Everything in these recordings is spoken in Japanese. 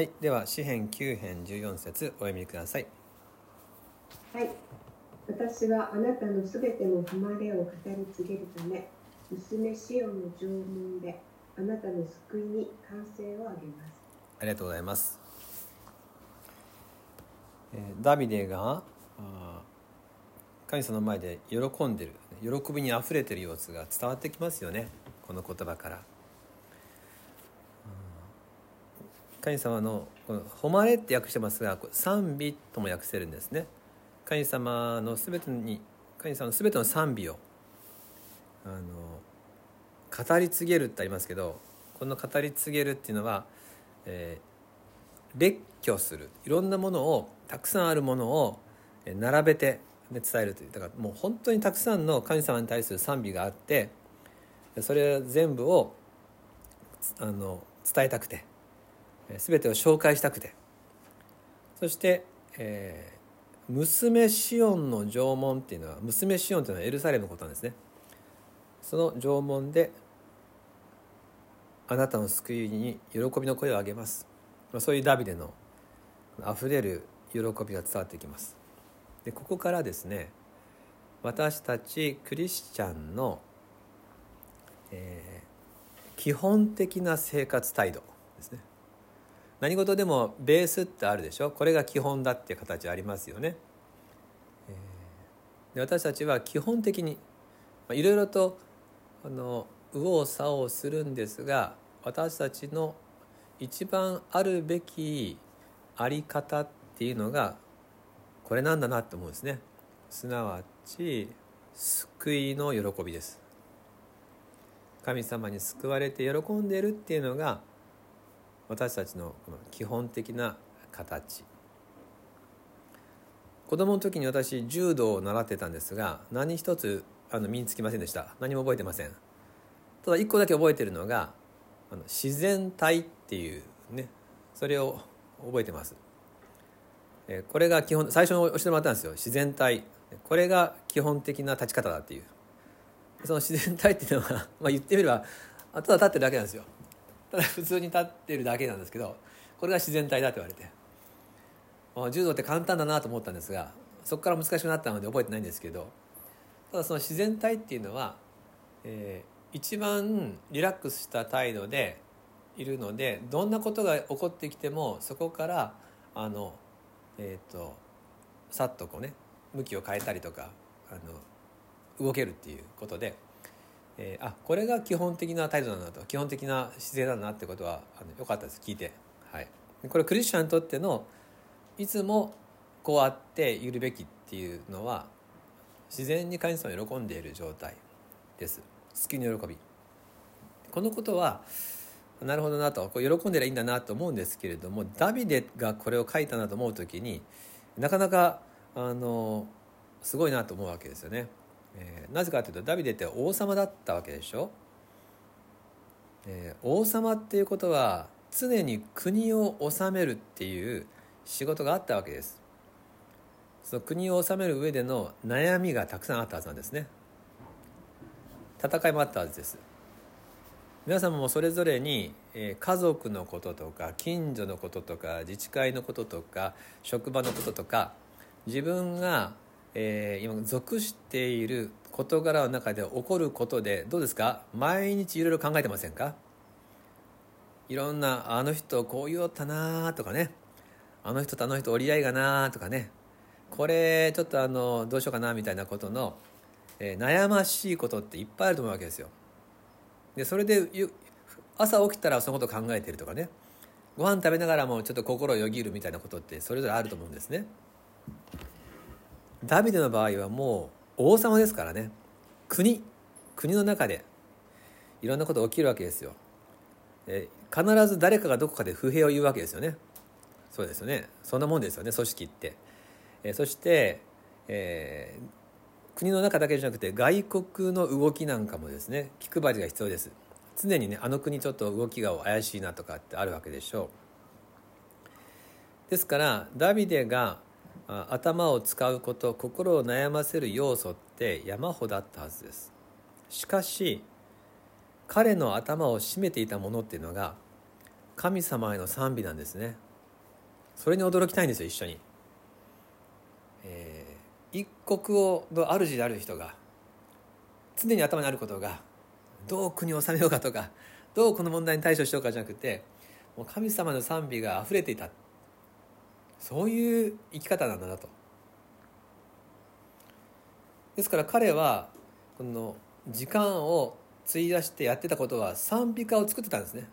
はい、では詩編9編14節お読みください。はい。私はあなたのすべての誉れを語り継げるため、娘シオンの縄文であなたの救いに歓声をあげます。ありがとうございます。えーダビデが神様の前で喜んでる喜びにあふれてる様子が伝わってきますよねこの言葉から。うん神様のこの「誉れ」って訳してますが賛美とも訳せるんですね。神様のすべてに神様のすべての賛美をあの語り継げるってありますけどこの語り継げるっていうのは、えー列挙する。いろんなものをたくさんあるものを並べてで伝えるという。だからもう本当にたくさんの神様に対する賛美があってそれ全部をあの伝えたくて。全てを紹介したくて。そして、えー娘シオンの縄文っていうのは娘シオンというのはエルサレムのことなんですね。その縄文であなたの救いに喜びの声を上げます。まあそういうダビデのあふれる喜びが伝わってきます。でここからですね私たちクリスチャンの、えー基本的な生活態度ですね。何事でもベースってあるでしょ？これが基本だっていう形ありますよね、で私たちは基本的にいろいろとあの右往左往するんですが私たちの一番あるべきあり方っていうのがこれなんだなって思うんですね。すなわち救いの喜びです。神様に救われて喜んでいるっていうのが私たちのこの基本的な形。子供の時に私柔道を習ってたんですが何一つあの身につきませんでした。何も覚えてません。ただ一個だけ覚えてるのがあの自然体っていうねそれを覚えてます。えこれが基本最初に教えてもらったんですよ。自然体。これが基本的な立ち方だっていう。その自然体っていうのは、まあ、言ってみればただ立ってるだけなんですよ。ただ普通に立ってるだけなんですけどこれが自然体だって言われて。柔道って簡単だなと思ったんですがそこから難しくなったので覚えてないんですけどただその自然体っていうのは、えー一番リラックスした態度でいるのでどんなことが起こってきてもそこからあのえっ、とさっとこうね向きを変えたりとかあの動けるっていうことで、えーあこれが基本的な態度なんだと基本的な姿勢だなってことはあのよかったです。聞いて、はい、これクリスチャンにとってのいつもこうあっているべきっていうのは自然に神様を喜んでいる状態です。救いの喜び。このことはなるほどなと。こう喜んでりゃいいんだなと思うんですけれどもダビデがこれを書いたなと思う時になかなかあのすごいなと思うわけですよね、えーなぜかというとダビデって王様だったわけでしょ、えー王様っていうことは常に国を治めるっていう仕事があったわけです。その国を治める上での悩みがたくさんあったはずなんですね。戦いもあったはずです。皆様もそれぞれに、家族のこととか近所のこととか自治会のこととか職場のこととか自分が、えー今属している事柄の中で起こることでどうですか？毎日いろいろ考えてませんか？いろんなあの人こう言おったなとかね。あの人とあの人折り合いがなとかね。これちょっとあのどうしようかなみたいなことの、えー悩ましいことっていっぱいあると思うわけですよ。でそれで朝起きたらそのこと考えてるとかね。ご飯食べながらもちょっと心をよぎるみたいなことってそれぞれあると思うんですね。ダビデの場合はもう王様ですからね。国国の中でいろんなこと起きるわけですよ。え必ず誰かがどこかで不平を言うわけですよね。そうですよね。そんなもんですよね組織って、えそして、えー国の中だけじゃなくて外国の動きなんかもですね気配りが必要です。常にねあの国ちょっと動きが怪しいなとかってあるわけでしょう。ですからダビデが頭を使うこと心を悩ませる要素って山ほどあったはずです。しかし彼の頭を占めていたものっていうのが神様への賛美なんですね。それに驚きたいんですよ一緒に。えー、一国をの主である人が常に頭にあることがどう国を治めようかとかどうこの問題に対処しようかじゃなくてもう神様の賛美が溢れていた。そういう生き方なんだなと。ですから彼はこの時間を費やしてやってたことは賛美歌を作ってたんですね。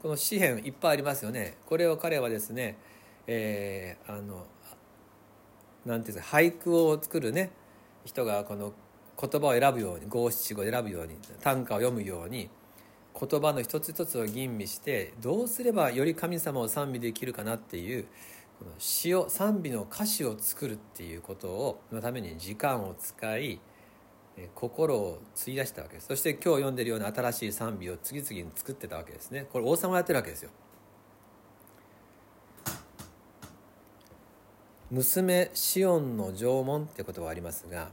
この詩篇いっぱいありますよね。これを彼はですね、えー、あのなんていうんですか俳句を作るね人がこの言葉を選ぶように五七五選ぶように短歌を読むように言葉の一つ一つを吟味してどうすればより神様を賛美できるかなっていうこの詩を賛美の歌詞を作るっていうことをのために時間を使い心を費やしたわけです。そして今日読んでるような新しい賛美を次々に作ってたわけですね。これ王様がやってるわけですよ娘シオンの縄文って言葉がありますが、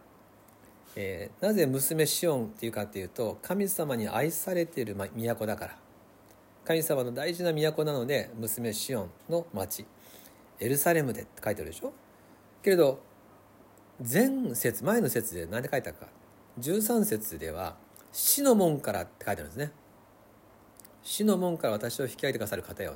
えー、なぜ娘シオンっていうかっていうと神様に愛されている都だから。神様の大事な都なので娘シオンの町エルサレムでって書いてあるでしょ？けれど前節前の節で何で書いたか。13節では「死の門から」って書いてあるんですね。死の門から私を引き上げてくださる方よ。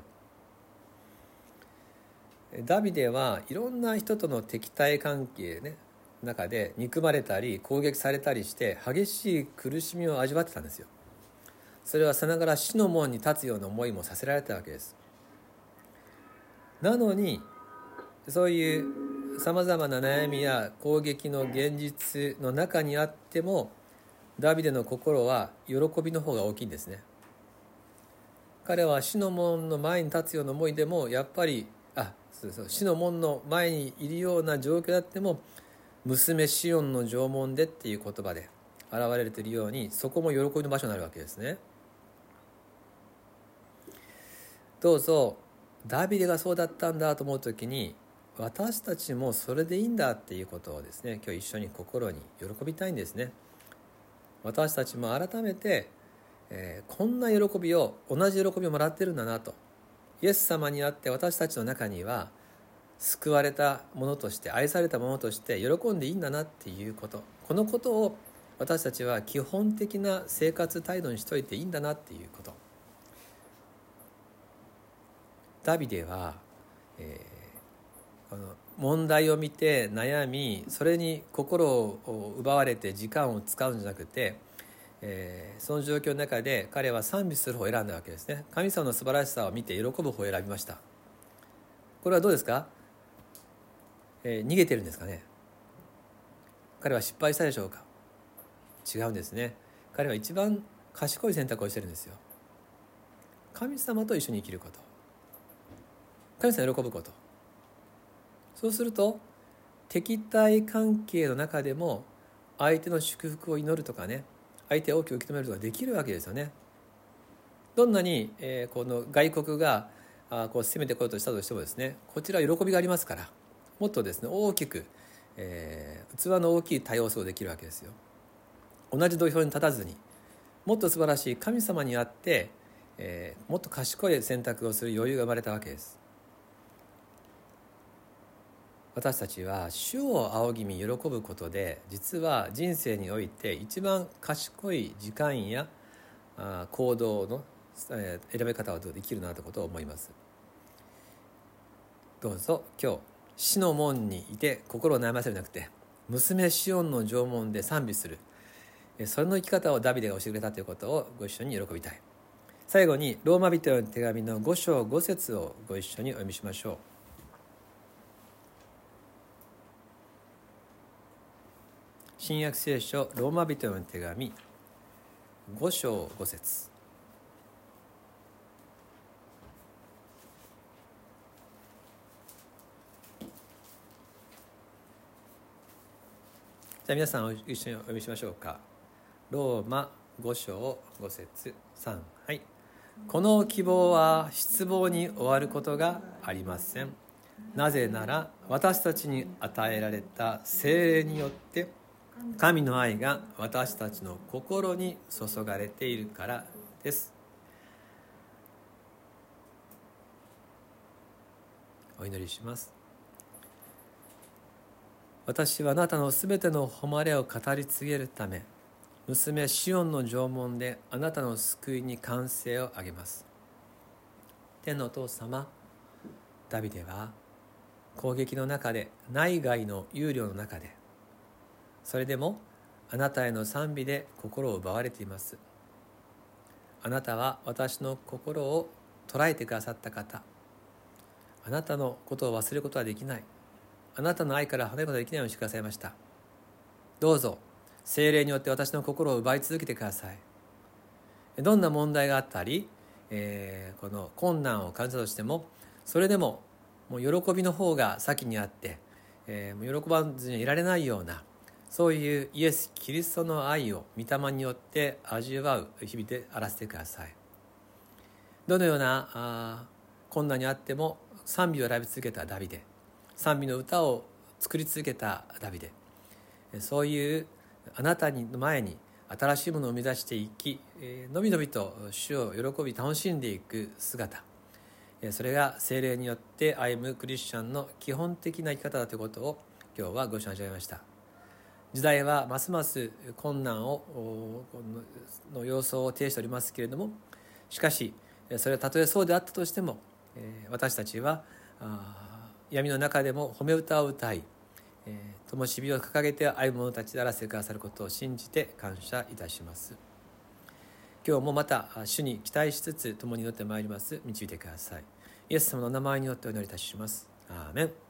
ダビデはいろんな人との敵対関係ね中で憎まれたり攻撃されたりして激しい苦しみを味わってたんですよ。それはさながら死の門に立つような思いもさせられたわけです。なのにそういうさまざまな悩みや攻撃の現実の中にあってもダビデの心は喜びの方が大きいんですね。彼は死の門の前に立つような思いでもやっぱりあそうそう死の門の前にいるような状況であっても娘シオンの縄文でっていう言葉で現れているようにそこも喜びの場所になるわけですね。どうぞダビデがそうだったんだと思う時に私たちもそれでいいんだっていうことをですね今日一緒に心に喜びたいんですね。私たちも改めて、えー、こんな喜びを同じ喜びをもらってるんだなと。イエス様にあって私たちの中には救われたものとして愛されたものとして喜んでいいんだなっていうこと。このことを私たちは基本的な生活態度にしといていいんだなっていうこと。ダビデは、えー、この問題を見て悩みそれに心を奪われて時間を使うんじゃなくてえー、その状況の中で彼は賛美する方を選んだわけですね。神様の素晴らしさを見て喜ぶ方を選びました。これはどうですか、えー、逃げてるんですかね。彼は失敗したでしょうか。違うんですね。彼は一番賢い選択をしてるんですよ。神様と一緒に生きること。神様喜ぶこと。そうすると敵対関係の中でも相手の祝福を祈るとかね相手を大きく受け止めるとができるわけですよね。どんなに、えー、この外国があこう攻めてこようとしたとしてもですねこちらは喜びがありますから。もっとですね大きく、えー、器の大きい対応をできるわけですよ。同じ土俵に立たずにもっと素晴らしい神様にあって、えー、もっと賢い選択をする余裕が生まれたわけです。私たちは主を仰ぎ見喜ぶことで実は人生において一番賢い時間や行動の選び方をできるなということを思いますどうぞ今日死の門にいて心を悩ませるなくて娘シオンの縄文で賛美する。それの生き方をダビデが教えてくれたということをご一緒に喜びたい。最後にローマ人への手紙の5章5節をご一緒にお読みしましょう。新約聖書ローマ人への手紙5章5節。じゃあ皆さん一緒にお読みしましょうか。ローマ5章5節3はい。この希望は失望に終わることがありません。なぜなら私たちに与えられた精霊によって神の愛が私たちの心に注がれているからです。お祈りします。私はあなたのすべての誉れを語り継げるため娘シオンの縄文であなたの救いに歓声を上げます。天のお父様ダビデは攻撃の中で内外の憂慮の中でそれでもあなたへの賛美で心を奪われています。あなたは私の心を捉えてくださった方。あなたのことを忘れることはできない。あなたの愛から離れることができないようにしてくださいました。どうぞ精霊によって私の心を奪い続けてください。どんな問題があったり、えー、この困難を感じたとしてもそれでももう喜びの方が先にあって、えー、もう喜ばずにいられないようなそういうイエス・キリストの愛を御霊によって味わう日々であらせてください。どのようなあ困難にあっても賛美を選び続けたダビデ。賛美の歌を作り続けたダビデ。そういうあなたの前に新しいものを生み出していきのびのびと主を喜び楽しんでいく姿。それが精霊によって歩むクリスチャンの基本的な生き方だということを今日はご紹介しました。時代はますます困難をの様相を呈しておりますけれどもしかしそれはたとえそうであったとしても私たちはあ闇の中でも褒め歌を歌いえ灯火を掲げて歩む者たちであらせてくださることを信じて感謝いたします。今日もまた主に期待しつつ共に祈ってまいります。導いてください。イエス様の名前によってお祈りいたします。アーメン。